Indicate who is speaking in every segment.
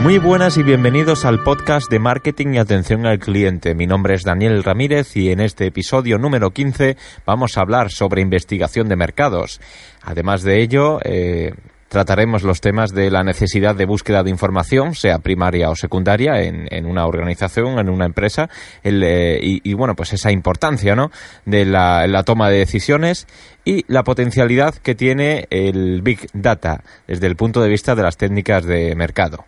Speaker 1: Muy buenas y bienvenidos al podcast de marketing y atención al cliente. Mi nombre es Daniel Ramírez y en este episodio número 15 vamos a hablar sobre investigación de mercados. Además de ello, eh, trataremos los temas de la necesidad de búsqueda de información, sea primaria o secundaria, en, una organización, en una empresa, eh, y, bueno, pues esa importancia, ¿no? De la, la, toma de decisiones y la potencialidad que tiene el Big Data desde el punto de vista de las técnicas de mercado.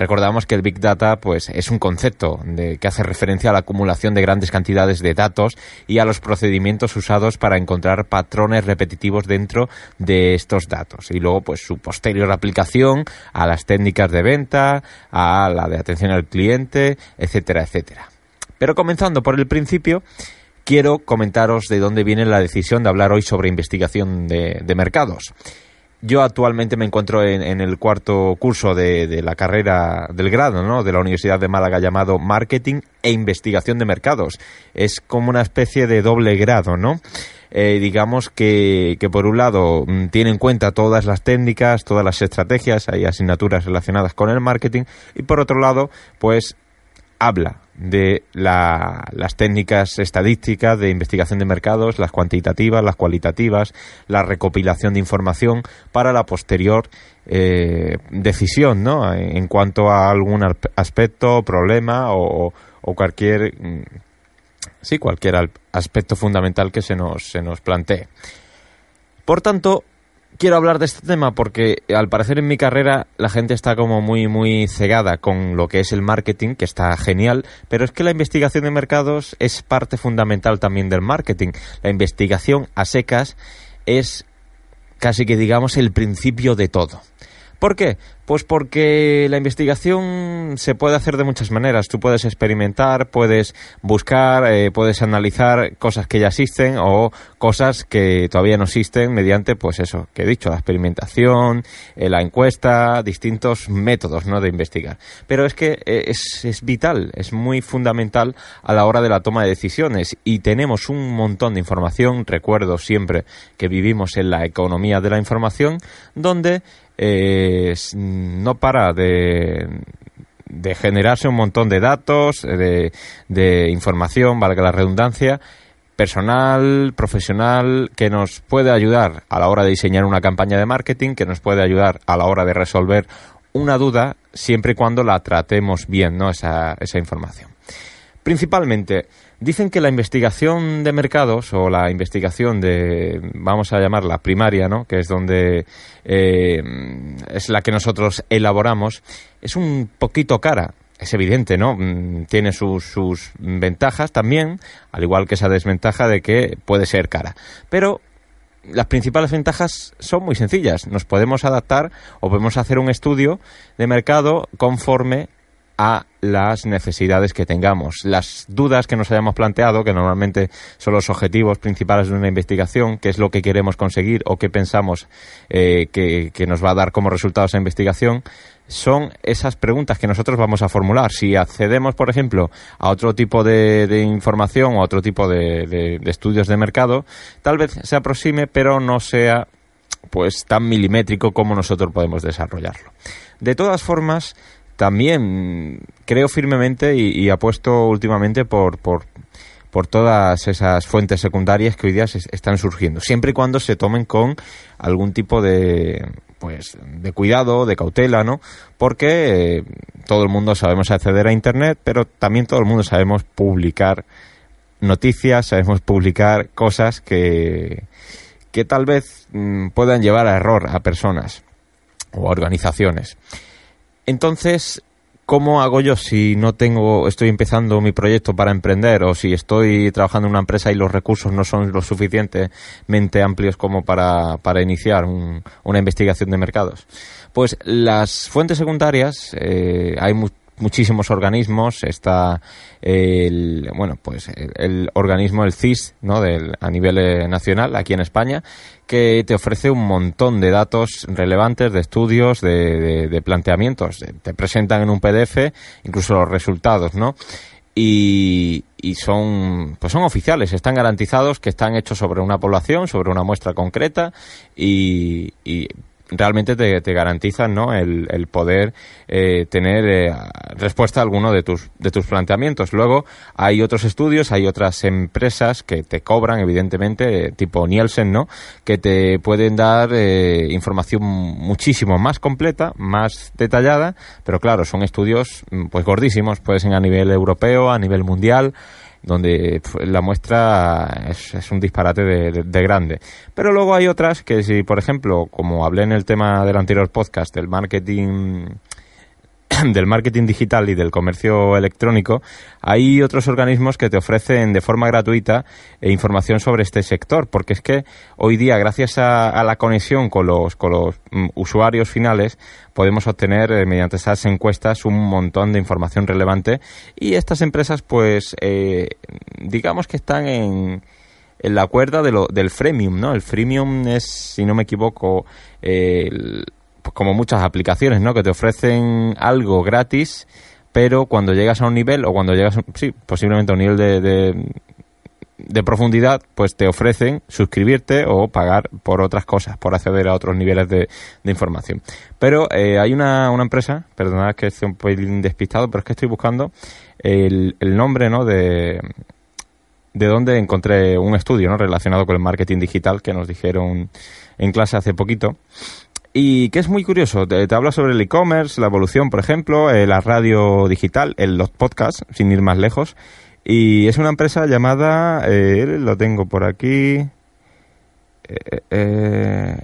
Speaker 1: Recordamos que el Big Data pues, es un concepto que hace referencia a la acumulación de grandes cantidades de datos y a los procedimientos usados para encontrar patrones repetitivos dentro de estos datos. Y luego, pues, su posterior aplicación a las técnicas de venta, a la de atención al cliente, etcétera, etcétera. Pero comenzando por el principio, quiero comentaros de dónde viene la decisión de hablar hoy sobre investigación de mercados. Yo actualmente me encuentro en, el cuarto curso de, la carrera del grado ¿no? de la Universidad de Málaga llamado Marketing e Investigación de Mercados. Es como una especie de doble grado, ¿no? Eh, digamos que, que, por un lado mm, tiene en cuenta todas las técnicas, todas las estrategias, hay asignaturas relacionadas con el marketing y por otro lado pues habla de las técnicas estadísticas de investigación de mercados, las cuantitativas, las cualitativas, la recopilación de información para la posterior eh, decisión, ¿no? En cuanto a algún aspecto, problema o, o cualquier mm, sí cualquier aspecto fundamental que se nos se nos plantee. Por tanto, quiero hablar de este tema porque al parecer en mi carrera la gente está como muy muy cegada con lo que es el marketing, que está genial, pero es que la investigación de mercados es parte fundamental también del marketing. La investigación a secas es casi que digamos el principio de todo. ¿Por qué? Pues porque la investigación se puede hacer de muchas maneras. Tú puedes experimentar, puedes buscar, eh, puedes analizar cosas que ya existen o cosas que todavía no existen mediante, pues eso, que he dicho, la experimentación, eh, la encuesta, distintos métodos ¿no? de investigar. Pero es que eh, es, es vital, es muy fundamental a la hora de la toma de decisiones y tenemos un montón de información. Recuerdo siempre que vivimos en la economía de la información donde no para de, de generarse un montón de datos, de, de información, valga la redundancia, personal, profesional, que nos puede ayudar a la hora de diseñar una campaña de marketing, que nos puede ayudar a la hora de resolver una duda, siempre y cuando la tratemos bien, ¿no? Esa, esa información. Principalmente, dicen que la investigación de mercados o la investigación de, vamos a llamarla primaria, ¿no? que es donde eh, es la que nosotros elaboramos, es un poquito cara. Es evidente, ¿no? Mm, tiene sus, sus ventajas también, al igual que esa desventaja de que puede ser cara. Pero las principales ventajas son muy sencillas. Nos podemos adaptar o podemos hacer un estudio de mercado conforme a las necesidades que tengamos. Las dudas que nos hayamos planteado, que normalmente son los objetivos principales de una investigación, qué es lo que queremos conseguir o qué pensamos eh, que, nos va a dar como resultado esa investigación, son esas preguntas que nosotros vamos a formular. Si accedemos, por ejemplo, a otro tipo de, información o a otro tipo de, de estudios de mercado, tal vez se aproxime, pero no sea pues tan milimétrico como nosotros podemos desarrollarlo. De todas formas, también creo firmemente y, apuesto últimamente por, por, por todas esas fuentes secundarias que hoy día están surgiendo, siempre y cuando se tomen con algún tipo de pues de cuidado, de cautela, ¿no? Porque eh, todo el mundo sabemos acceder a internet, pero también todo el mundo sabemos publicar noticias, sabemos publicar cosas que que tal vez mm, puedan llevar a error a personas o a organizaciones. Entonces, ¿cómo hago yo si no tengo, estoy empezando mi proyecto para emprender o si estoy trabajando en una empresa y los recursos no son lo suficientemente amplios como para, para iniciar una investigación de mercados? Pues las fuentes secundarias, eh, hay muchísimos organismos, está el, bueno, pues el, organismo, el CIS, ¿no? Del, a nivel eh, nacional, aquí en España, que te ofrece un montón de datos relevantes, de estudios, de, planteamientos. Te presentan en un PDF incluso los resultados, ¿no? Y, son pues son oficiales, están garantizados que están hechos sobre una población, sobre una muestra concreta y realmente te, te garantizan ¿no? el, el poder eh, tener eh, respuesta a alguno de tus, de tus planteamientos. Luego hay otros estudios, hay otras empresas que te cobran, evidentemente, tipo Nielsen, ¿no? que te pueden dar eh, información muchísimo más completa, más detallada, pero claro, son estudios mm, pues gordísimos, pueden ser a nivel europeo, a nivel mundial, donde la muestra es, un disparate de, grande. Pero luego hay otras que si, por ejemplo, como hablé en el tema del anterior podcast, del marketing del marketing digital y del comercio electrónico, hay otros organismos que te ofrecen de forma gratuita eh, información sobre este sector, porque es que hoy día, gracias a, la conexión con los, con los mm, usuarios finales, podemos obtener eh, mediante estas encuestas un montón de información relevante y estas empresas, pues, eh, digamos que están en en la cuerda de lo, del freemium, ¿no? El freemium es, si no me equivoco, pues como muchas aplicaciones, ¿no? Que te ofrecen algo gratis, pero cuando llegas a un nivel, o cuando llegas, sí, posiblemente a un nivel de, de, profundidad, pues te ofrecen suscribirte o pagar por otras cosas, por acceder a otros niveles de, de información. Pero eh, hay una, una empresa, perdonad que esté un poco despistado, pero es que estoy buscando el, el nombre, ¿no? De, de donde encontré un estudio, ¿no? Relacionado con el marketing digital que nos dijeron en clase hace poquito. Y que es muy curioso, te, habla sobre el e-commerce, la evolución, por ejemplo, eh, la radio digital, los podcasts, sin ir más lejos. Y es una empresa llamada, eh, lo tengo por aquí, eh,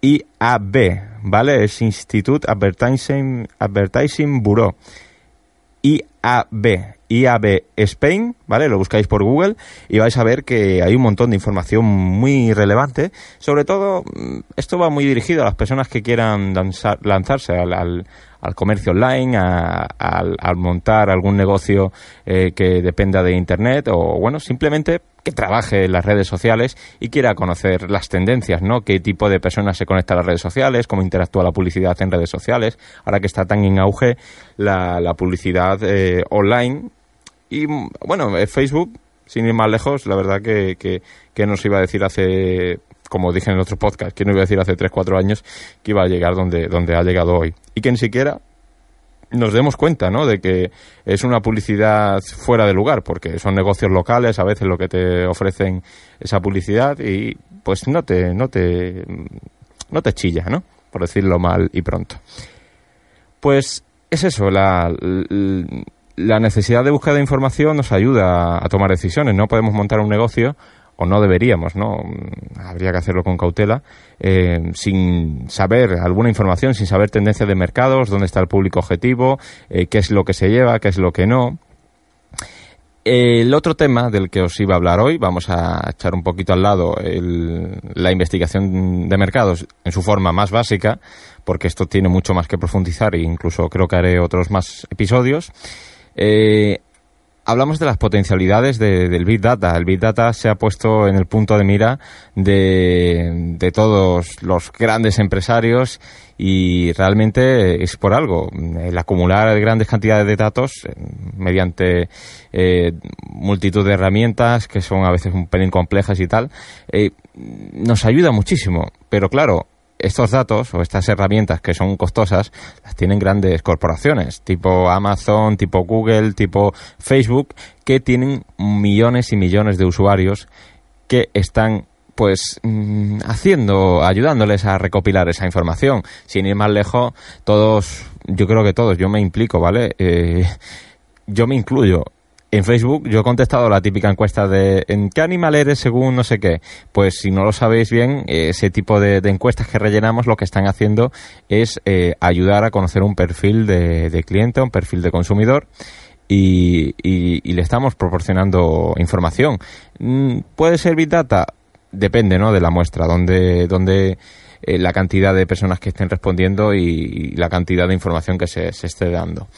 Speaker 1: IAB, ¿vale? Es Institute Advertising, Advertising Bureau. IAB, IAB Spain, ¿vale? Lo buscáis por Google y vais a ver que hay un montón de información muy relevante. Sobre todo, mm, esto va muy dirigido a las personas que quieran lanzarse al, al comercio online, a, montar algún negocio eh, que dependa de Internet o, bueno, simplemente que trabaje en las redes sociales y quiera conocer las tendencias, ¿no? Qué tipo de personas se conectan a las redes sociales, cómo interactúa la publicidad en redes sociales, ahora que está tan en auge la, la publicidad eh, online. Y bueno, eh, Facebook, sin ir más lejos, la verdad que, que, que nos iba a decir hace como dije en el otro podcast, que no iba a decir hace 3, 4 años, que iba a llegar donde, donde ha llegado hoy. Y que ni siquiera nos demos cuenta, ¿no? De que es una publicidad fuera de lugar, porque son negocios locales a veces lo que te ofrecen esa publicidad y pues no te, no te, no te chilla, ¿no? Por decirlo mal y pronto. Pues es eso, la necesidad de búsqueda de información nos ayuda a tomar decisiones. No podemos montar un negocio o no deberíamos, ¿no? Habría que hacerlo con cautela, eh, sin saber alguna información, sin saber tendencias de mercados, dónde está el público objetivo, eh, qué es lo que se lleva, qué es lo que no. El otro tema del que os iba a hablar hoy, vamos a echar un poquito al lado la investigación de mercados en su forma más básica, porque esto tiene mucho más que profundizar e incluso creo que haré otros más episodios. Eh, hablamos de las potencialidades del Big Data. El Big Data se ha puesto en el punto de mira de, de todos los grandes empresarios y realmente es por algo. El acumular grandes cantidades de datos eh, mediante eh, multitud de herramientas que son a veces un pelín complejas y tal, eh, nos ayuda muchísimo. Pero claro, estos datos o estas herramientas que son costosas las tienen grandes corporaciones, tipo Amazon, tipo Google, tipo Facebook, que tienen millones y millones de usuarios que están pues mm, haciendo, ayudándoles a recopilar esa información. Sin ir más lejos, todos, yo creo que todos, yo me implico, ¿vale? Eh, yo me incluyo en Facebook yo he contestado la típica encuesta de ¿en qué animal eres según no sé qué? Pues si no lo sabéis bien, ese tipo de, encuestas que rellenamos lo que están haciendo es eh, ayudar a conocer un perfil de, cliente, un perfil de consumidor y, le estamos proporcionando información. Mm, ¿Puede ser Big Data? Depende ¿no? de la muestra, donde, donde eh, la cantidad de personas que estén respondiendo y, la cantidad de información que se, se esté dando.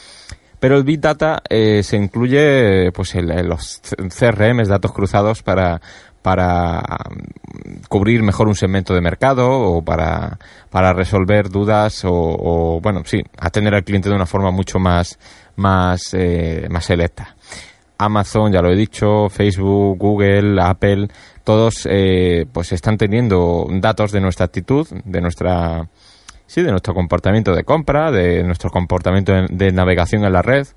Speaker 1: Pero el Big Data eh, se incluye pues en, los CRM, datos cruzados, para, para mm, cubrir mejor un segmento de mercado o para, para resolver dudas o, bueno, sí, atender al cliente de una forma mucho más, más, eh, más selecta. Amazon, ya lo he dicho, Facebook, Google, Apple, todos eh, pues están teniendo datos de nuestra actitud, de nuestra sí, de nuestro comportamiento de compra, de nuestro comportamiento de navegación en la red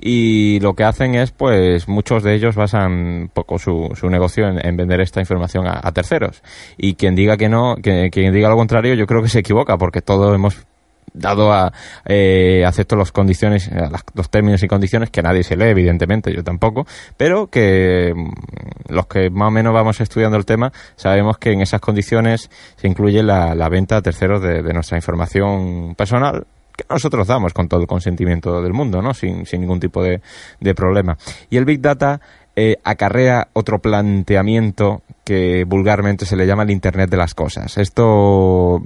Speaker 1: y lo que hacen es, pues, muchos de ellos basan poco su, su negocio en, vender esta información a, terceros. Y quien diga que no, que, quien diga lo contrario, yo creo que se equivoca, porque todos hemos dado a eh, acepto las condiciones, los términos y condiciones que nadie se lee, evidentemente, yo tampoco, pero que mm, los que más o menos vamos estudiando el tema sabemos que en esas condiciones se incluye la, la venta a terceros de, nuestra información personal que nosotros damos con todo el consentimiento del mundo, ¿no? Sin, sin ningún tipo de, de problema. Y el Big Data eh, acarrea otro planteamiento que vulgarmente se le llama el Internet de las Cosas. Esto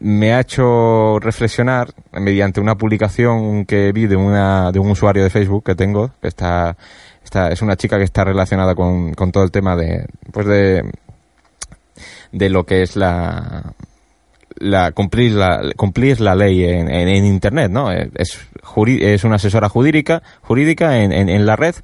Speaker 1: me ha hecho reflexionar mediante una publicación que vi de, una, de un usuario de Facebook que tengo, que está, está es una chica que está relacionada con, con todo el tema de, pues de, de lo que es la, la, cumplir, la, cumplir la ley en, en, Internet, ¿no? Es, es una asesora jurídica, jurídica en, en, la red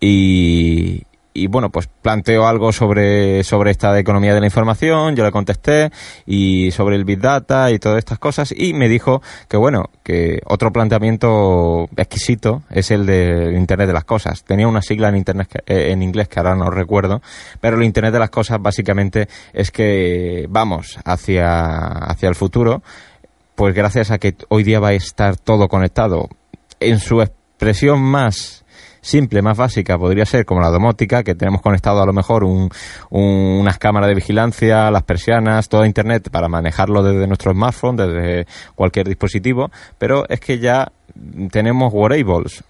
Speaker 1: y, y bueno, pues planteó algo sobre, sobre esta economía de la información, yo le contesté, y sobre el Big Data y todas estas cosas, y me dijo que bueno, que otro planteamiento exquisito es el de Internet de las Cosas. Tenía una sigla en, internet eh, en inglés que ahora no recuerdo, pero el Internet de las Cosas básicamente es que vamos hacia, hacia el futuro, pues gracias a que hoy día va a estar todo conectado. En su expresión más simple, más básica, podría ser como la domótica, que tenemos conectado a lo mejor un, unas cámaras de vigilancia, las persianas, todo Internet para manejarlo desde nuestro smartphone, desde cualquier dispositivo, pero es que ya tenemos wearables.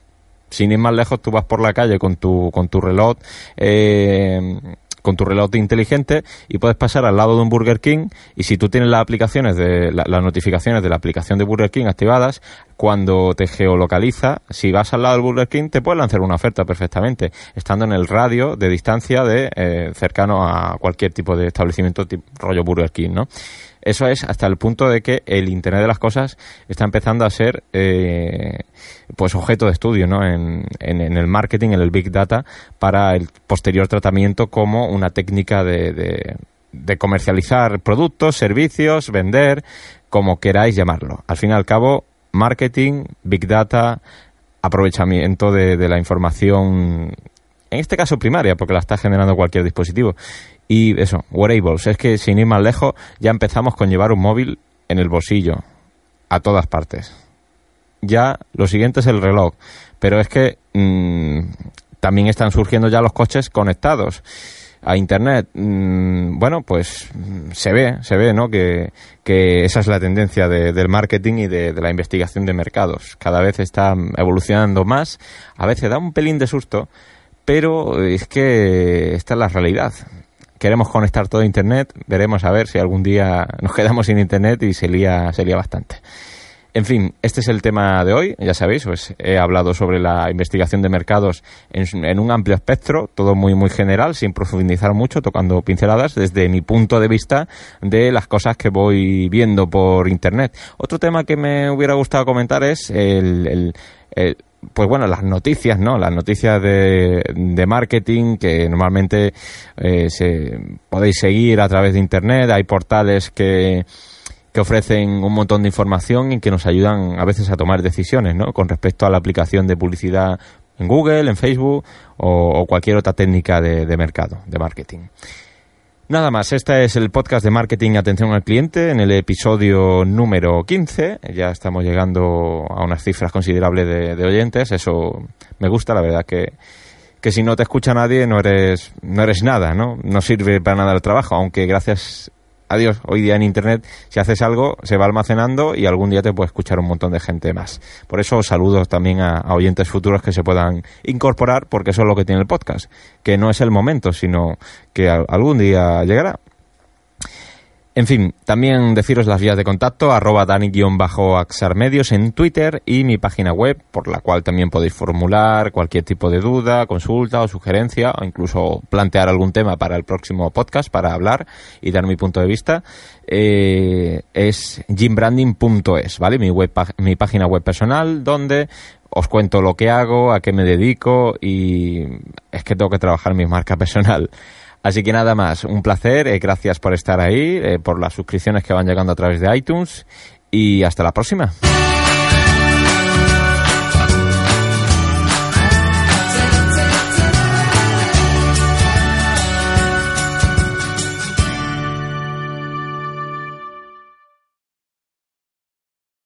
Speaker 1: Sin ir más lejos, tú vas por la calle con tu, con tu reloj eh, con tu reloj inteligente y puedes pasar al lado de un Burger King y si tú tienes las aplicaciones de las notificaciones de la aplicación de Burger King activadas, cuando te geolocaliza, si vas al lado del Burger King te puede lanzar una oferta perfectamente, estando en el radio de distancia de eh, cercano a cualquier tipo de establecimiento tipo rollo Burger King, ¿no? Eso es hasta el punto de que el Internet de las Cosas está empezando a ser eh, pues objeto de estudio ¿no? en, en, el marketing, en el Big Data, para el posterior tratamiento como una técnica de, de, comercializar productos, servicios, vender, como queráis llamarlo. Al fin y al cabo, marketing, Big Data, aprovechamiento de, de la información, en este caso primaria, porque la está generando cualquier dispositivo. Y eso, wearables. Es que sin ir más lejos, ya empezamos con llevar un móvil en el bolsillo, a todas partes. Ya lo siguiente es el reloj. Pero es que mm, también están surgiendo ya los coches conectados a internet mm, bueno pues se ve se ve no que, esa es la tendencia del marketing y de, de, la investigación de mercados cada vez está evolucionando más a veces da un pelín de susto pero es que esta es la realidad queremos conectar todo a Internet, veremos a ver si algún día nos quedamos sin Internet y sería, sería bastante. En fin, este es el tema de hoy. Ya sabéis, pues he hablado sobre la investigación de mercados en, un amplio espectro, todo muy muy general, sin profundizar mucho, tocando pinceladas desde mi punto de vista de las cosas que voy viendo por internet. Otro tema que me hubiera gustado comentar es el pues bueno, las noticias, ¿no? Las noticias de, de marketing que normalmente eh, se, podéis seguir a través de Internet. Hay portales que, que ofrecen un montón de información y que nos ayudan a veces a tomar decisiones, ¿no? Con respecto a la aplicación de publicidad en Google, en Facebook o, cualquier otra técnica de, de mercado, de marketing. Nada más, este es el podcast de marketing atención al cliente en el episodio número 15. Ya estamos llegando a unas cifras considerables de, oyentes. Eso me gusta, la verdad que, que si no te escucha nadie no eres, no eres nada, ¿no? No sirve para nada el trabajo, aunque gracias adiós, hoy día en Internet, si haces algo, se va almacenando y algún día te puede escuchar un montón de gente más. Por eso saludos también a, oyentes futuros que se puedan incorporar, porque eso es lo que tiene el podcast, que no es el momento, sino que algún día llegará. En fin, también deciros las vías de contacto, arroba dani-axarmedios en Twitter y mi página web, por la cual también podéis formular cualquier tipo de duda, consulta o sugerencia, o incluso plantear algún tema para el próximo podcast, para hablar y dar mi punto de vista, eh, es jimbranding.es, ¿vale? Mi, web, mi página web personal, donde os cuento lo que hago, a qué me dedico y es que tengo que trabajar mi marca personal Así que nada más, un placer, eh, gracias por estar ahí, eh, por las suscripciones que van llegando a través de iTunes y hasta la próxima.